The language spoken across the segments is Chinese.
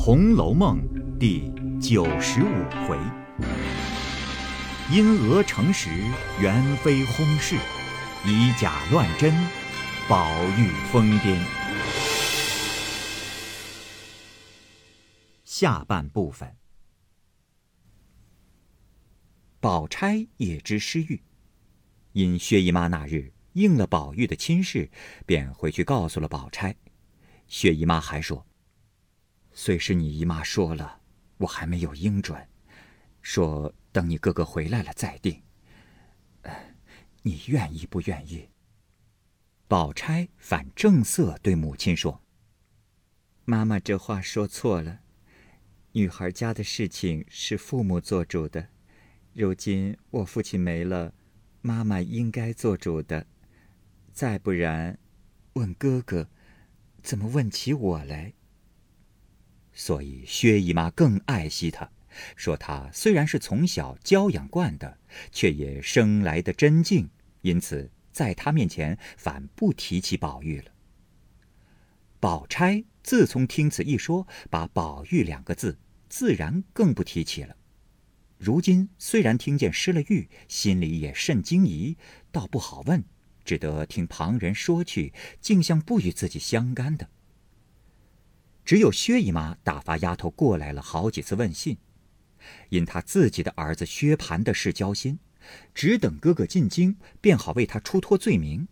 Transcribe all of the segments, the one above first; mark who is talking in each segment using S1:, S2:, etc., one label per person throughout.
S1: 红楼梦》第九十五回：因讹成实，元妃轰事；以假乱真，宝玉疯癫。下半部分。宝钗也知失玉，因薛姨妈那日应了宝玉的亲事，便回去告诉了宝钗。薛姨妈还说：“虽是你姨妈说了，我还没有应准，说等你哥哥回来了再定。你愿意不愿意？”宝钗反正色对母亲说：“
S2: 妈妈这话说错了，女孩家的事情是父母做主的。”如今我父亲没了，妈妈应该做主的。再不然，问哥哥，怎么问起我来？
S1: 所以薛姨妈更爱惜他，说他虽然是从小娇养惯的，却也生来的真静，因此在他面前反不提起宝玉了。宝钗自从听此一说，把宝玉两个字自然更不提起了。如今虽然听见失了玉，心里也甚惊疑，倒不好问，只得听旁人说去，竟像不与自己相干的。只有薛姨妈打发丫头过来了好几次问信，因她自己的儿子薛蟠的事交心，只等哥哥进京，便好为他出脱罪名。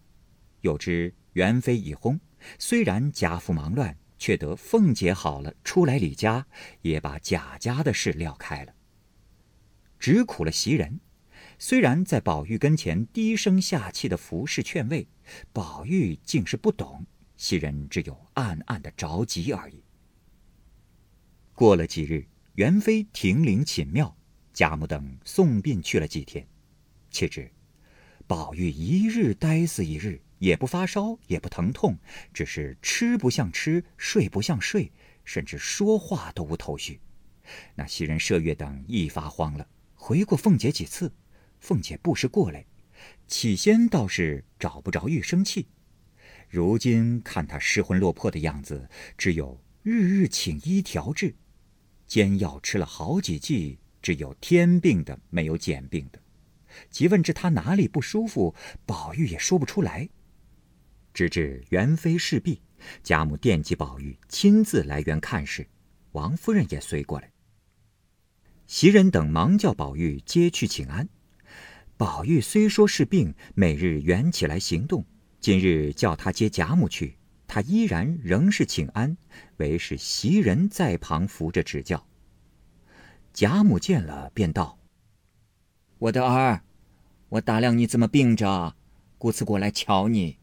S1: 又知元妃已薨，虽然家父忙乱，却得凤姐好了出来李家，也把贾家的事撂开了。只苦了袭人，虽然在宝玉跟前低声下气的服侍劝慰，宝玉竟是不懂，袭人只有暗暗的着急而已。过了几日，元妃停灵寝庙，贾母等送殡去了几天，岂知宝玉一日呆死一日，也不发烧，也不疼痛，只是吃不像吃，睡不像睡，甚至说话都无头绪。那袭人、麝月等一发慌了。回过凤姐几次，凤姐不时过来。起先倒是找不着玉生气，如今看他失魂落魄的样子，只有日日请医调治，煎药吃了好几剂，只有添病的，没有减病的。即问至他哪里不舒服，宝玉也说不出来。直至元妃事毕，贾母惦记宝玉，亲自来园看事，王夫人也随过来。袭人等忙叫宝玉接去请安。宝玉虽说是病，每日圆起来行动。今日叫他接贾母去，他依然仍是请安，唯是袭人在旁扶着指教。贾母见了，便道：“
S2: 我的儿，我打量你这么病着，故此过来瞧你。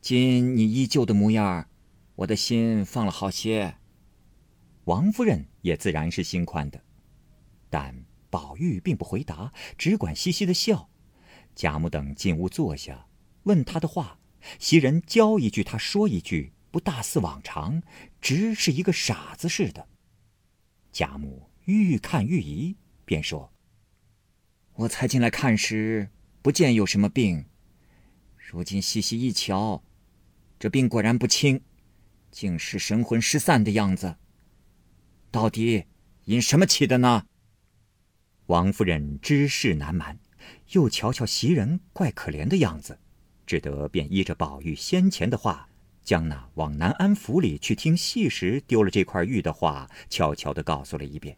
S2: 今你依旧的模样，我的心放了好些。”
S1: 王夫人也自然是心宽的。但宝玉并不回答，只管嘻嘻的笑。贾母等进屋坐下，问他的话，袭人教一句，他说一句，不大似往常，直是一个傻子似的。贾母愈看愈疑，便说：“
S2: 我才进来看时，不见有什么病，如今细细一瞧，这病果然不轻，竟是神魂失散的样子。到底因什么起的呢？”
S1: 王夫人知事难瞒，又瞧瞧袭人怪可怜的样子，只得便依着宝玉先前的话，将那往南安府里去听戏时丢了这块玉的话，悄悄地告诉了一遍，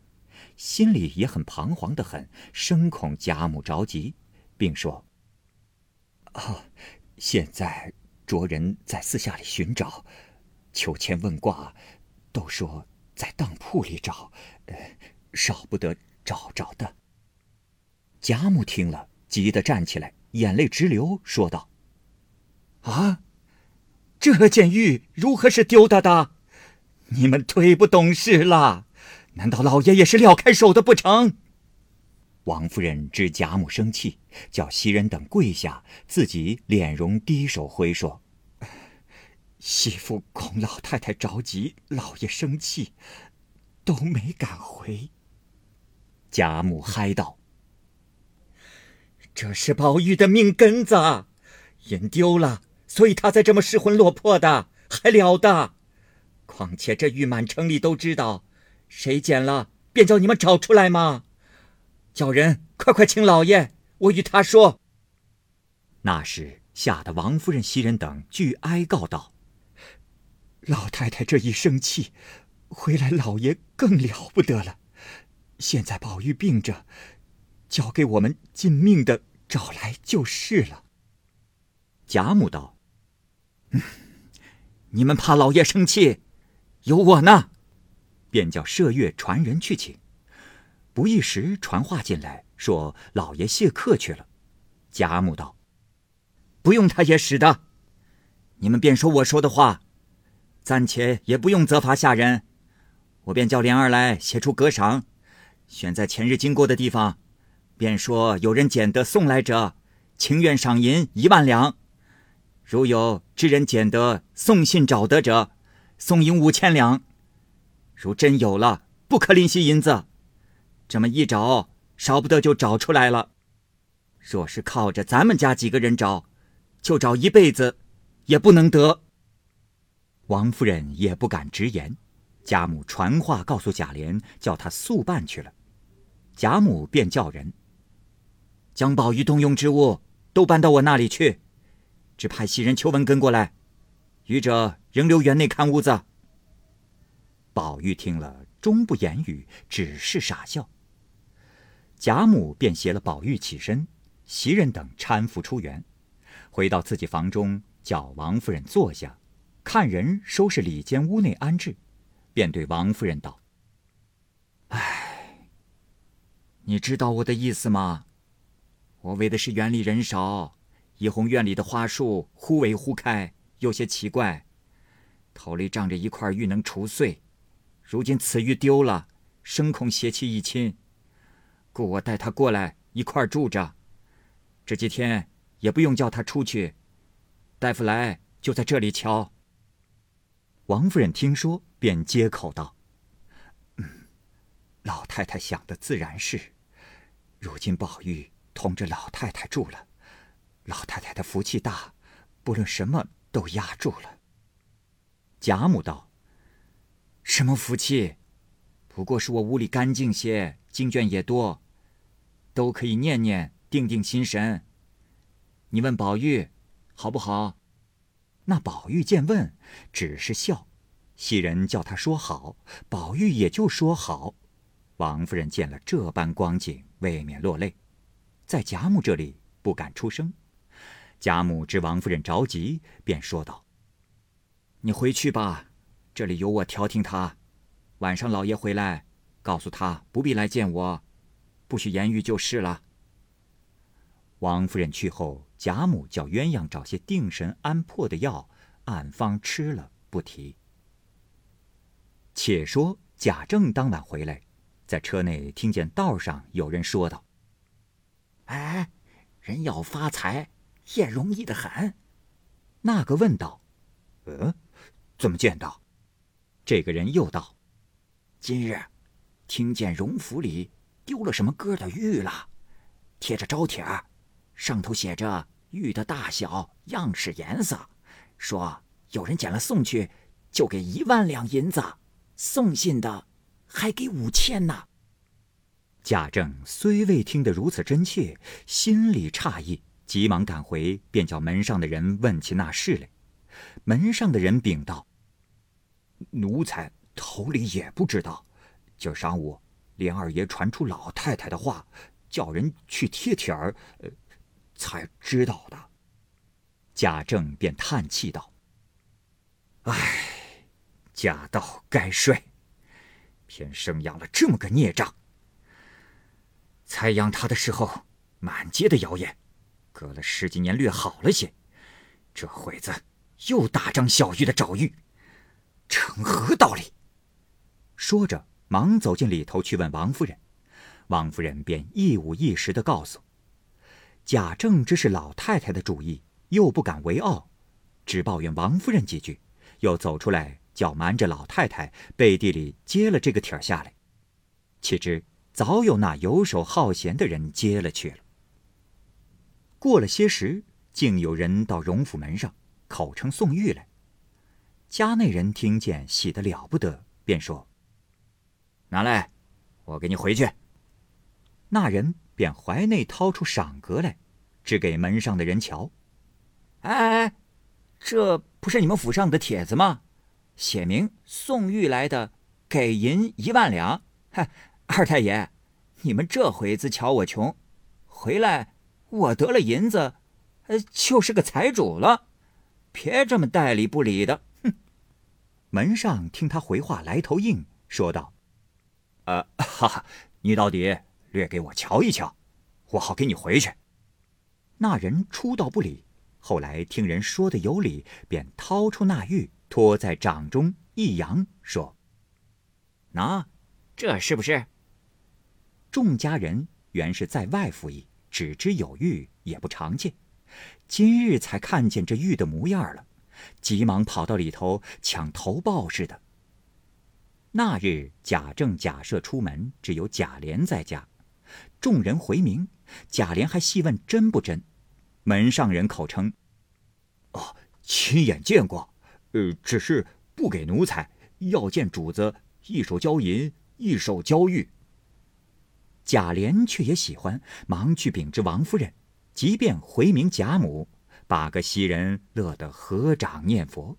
S1: 心里也很彷徨的很，深恐贾母着急，并说：“啊，现在着人在私下里寻找，求签问卦，都说在当铺里找，呃，少不得。”找着的。贾母听了，急得站起来，眼泪直流，说道：“
S3: 啊，这件玉如何是丢的的？你们忒不懂事了！难道老爷也是撂开手的不成？”
S1: 王夫人知贾母生气，叫袭人等跪下，自己脸容低首回说：“媳妇恐老太太着急，老爷生气，都没敢回。”贾母嗨道：“
S3: 这是宝玉的命根子，人丢了，所以他才这么失魂落魄的，还了得？况且这玉满城里都知道，谁捡了便叫你们找出来嘛。叫人快快请老爷，我与他说。
S1: 那时吓得王夫人、袭人等俱哀告道：“
S3: 老太太这一生气，回来老爷更了不得了。现在宝玉病着，交给我们尽命的找来就是了。”
S1: 贾母道：“。”
S3: 你们怕老爷生气，有我呢，
S1: 便叫麝月传人去请。不一时传话进来，说老爷谢客去了。贾母道：“
S3: 不用他也使的，你们便说我说的话，暂且也不用责罚下人。我便叫莲儿来写出格赏，选在前日经过的地方，便说有人捡得送来者，情愿赏银一万两。”如有知人捡得送信找得者，送银五千两；如真有了，不可吝惜银子。这么一找，少不得就找出来了。若是靠着咱们家几个人找，就找一辈子，也不能得。
S1: 王夫人也不敢直言，贾母传话告诉贾琏，叫他速办去了。贾母便叫人
S3: 将宝玉动用之物都搬到我那里去。只派袭人、秋文跟过来，余者仍留园内看屋子。
S1: 宝玉听了，终不言语，只是傻笑。贾母便携了宝玉起身，袭人等搀扶出园，回到自己房中，叫王夫人坐下，看人收拾里间屋内安置，便对王夫人道：“
S3: 哎，你知道我的意思吗？我为的是园里人少。”怡红院里的花树忽萎忽开，有些奇怪。头里长着一块玉能除祟，如今此玉丢了，生恐邪气一侵，故我带他过来一块住着。这几天也不用叫他出去，大夫来就在这里瞧。
S1: 王夫人听说，便接口道：“
S3: 嗯，老太太想的自然是，如今宝玉同着老太太住了。”老太太的福气大，不论什么都压住了。
S1: 贾母道：“
S3: 什么福气？不过是我屋里干净些，经卷也多，都可以念念，定定心神。你问宝玉，好不好？”
S1: 那宝玉见问，只是笑。袭人叫他说好，宝玉也就说好。王夫人见了这般光景，未免落泪，在贾母这里不敢出声。贾母知王夫人着急，便说道：“
S3: 你回去吧，这里有我调停他。晚上老爷回来，告诉他不必来见我，不许言语就是了。”
S1: 王夫人去后，贾母叫鸳鸯找些定神安魄的药，按方吃了，不提。且说贾政当晚回来，在车内听见道上有人说道：“
S4: 哎，人要发财。”也容易的很。
S1: 那个问道：“
S3: 呃，怎么见到？”
S1: 这个人又道：“
S4: 今日听见荣府里丢了什么哥的玉了，贴着招帖儿，上头写着玉的大小、样式、颜色，说有人捡了送去，就给一万两银子；送信的还给五千呢。”
S1: 贾政虽未听得如此真切，心里诧异。急忙赶回，便叫门上的人问起那事来。门上的人禀道：“
S3: 奴才头里也不知道。今儿上午，连二爷传出老太太的话，叫人去贴帖儿，才知道的。”
S1: 贾政便叹气道：“
S3: 唉，家道该衰，偏生养了这么个孽障。才养他的时候，满街的谣言。”隔了十几年，略好了些。这会子又大张小玉的找玉，成何道理？
S1: 说着，忙走进里头去问王夫人。王夫人便一五一十的告诉。贾政知是老太太的主意，又不敢为傲，只抱怨王夫人几句，又走出来叫瞒着老太太背地里接了这个帖下来。岂知早有那游手好闲的人接了去了。过了些时，竟有人到荣府门上，口称宋玉来。家内人听见，喜得了不得，便说：“
S3: 拿来，我给你回去。”
S1: 那人便怀内掏出赏格来，只给门上的人瞧。
S4: 哎哎，这不是你们府上的帖子吗？写明宋玉来的，给银一万两。嗨，二太爷，你们这回子瞧我穷，回来我得了银子，呃，就是个财主了。别这么代理不理的。哼！
S1: 门上听他回话来头硬，说道：“
S3: 呃，哈哈，你到底略给我瞧一瞧，我好给你回去。”
S1: 那人初道不理，后来听人说的有理，便掏出那玉，托在掌中一扬，说：“
S4: 那，这是不是？”
S1: 众家人原是在外服役，只知有玉，也不常见。今日才看见这玉的模样了，急忙跑到里头抢头报似的。那日贾政、贾赦出门，只有贾琏在家。众人回明，贾琏还细问真不真。门上人口称：“
S3: 哦，亲眼见过，呃，只是不给奴才，要见主子，一手交银，一手交玉。”
S1: 贾琏却也喜欢，忙去禀知王夫人。即便回明贾母，把个袭人乐得合掌念佛。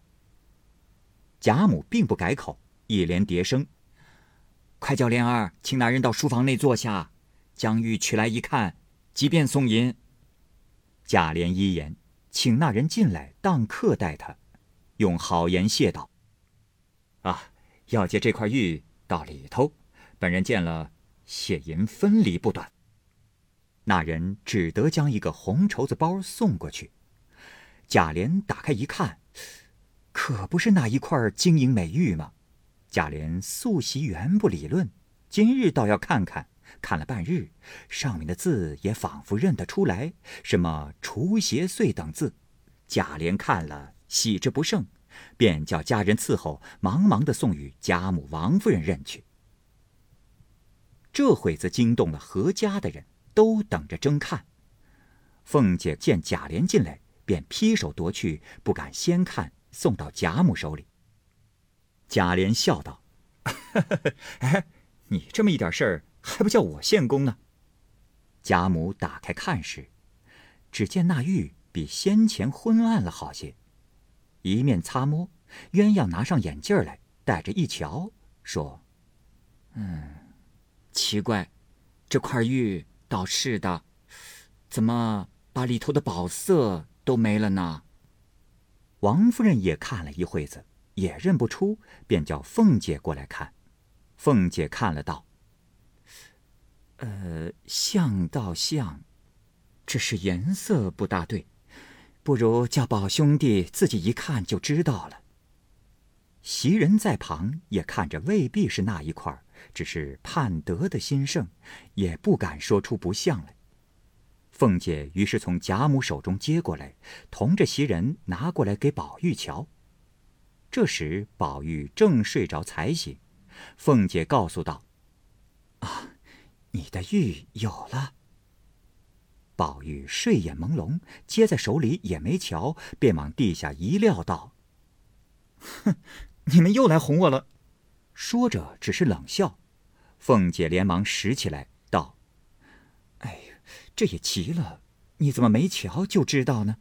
S1: 贾母并不改口，一连叠声：“
S4: 快叫莲儿请那人到书房内坐下，将玉取来一看，即便送银。”
S1: 贾琏依言，请那人进来当客待他，用好言谢道：“啊，要借这块玉到里头，本人见了，谢银分离不断。”那人只得将一个红绸子包送过去。贾琏打开一看，可不是那一块晶莹美玉吗？贾琏素习原不理论，今日倒要看看。看了半日，上面的字也仿佛认得出来，什么“除邪祟”等字。贾琏看了，喜之不胜，便叫家人伺候，忙忙的送与贾母、王夫人认去。这会子惊动了何家的人。都等着争看。凤姐见贾琏进来，便劈手夺去，不敢先看，送到贾母手里。贾琏笑道：“哎，你这么一点事儿，还不叫我献功呢？”贾母打开看时，只见那玉比先前昏暗了好些。一面擦摸，鸳鸯拿上眼镜来，戴着一瞧，说：“
S4: 嗯，奇怪，这块玉。”倒是的，怎么把里头的宝色都没了呢？
S1: 王夫人也看了一会子，也认不出，便叫凤姐过来看。凤姐看了道：“呃，像倒像，只是颜色不大对，不如叫宝兄弟自己一看就知道了。”袭人在旁也看着，未必是那一块只是盼得的心盛，也不敢说出不像来。凤姐于是从贾母手中接过来，同着袭人拿过来给宝玉瞧。这时宝玉正睡着才醒，凤姐告诉道：“啊，你的玉有了。”宝玉睡眼朦胧，接在手里也没瞧，便往地下一撂，道：“哼。”你们又来哄我了，说着只是冷笑。凤姐连忙拾起来道：“哎，这也奇了，你怎么没瞧就知道呢？”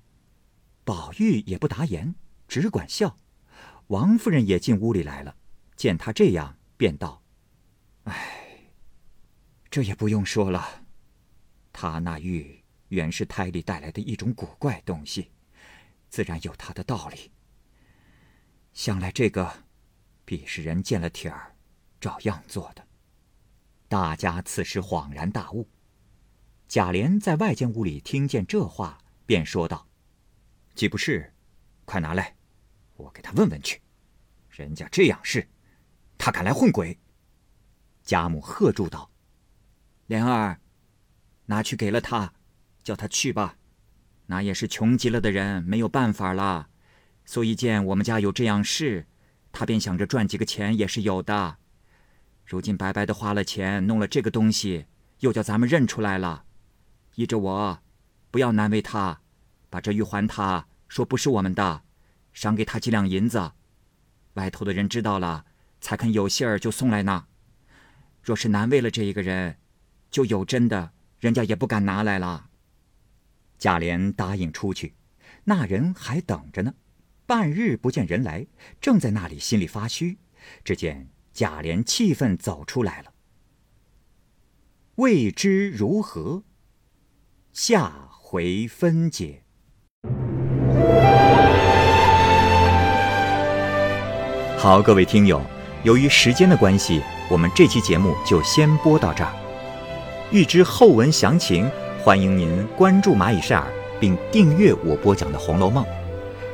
S1: 宝玉也不答言，只管笑。王夫人也进屋里来了，见他这样，便道：“哎，这也不用说了，他那玉原是胎里带来的一种古怪东西，自然有他的道理。”想来这个，必是人见了帖儿，照样做的。大家此时恍然大悟。贾琏在外间屋里听见这话，便说道：“既不是，快拿来，我给他问问去。人家这样事，他敢来混鬼？”贾母喝住道：“
S4: 莲儿，拿去给了他，叫他去吧。那也是穷极了的人，没有办法了。”所以见我们家有这样事，他便想着赚几个钱也是有的。如今白白的花了钱弄了这个东西，又叫咱们认出来了。依着我，不要难为他，把这玉还他，说不是我们的，赏给他几两银子。外头的人知道了，才肯有信儿就送来呢。若是难为了这一个人，就有真的，人家也不敢拿来了。
S1: 贾琏答应出去，那人还等着呢。半日不见人来，正在那里心里发虚，只见贾琏气愤走出来了。未知如何？下回分解。好，各位听友，由于时间的关系，我们这期节目就先播到这儿。欲知后文详情，欢迎您关注蚂蚁晒尔，并订阅我播讲的《红楼梦》。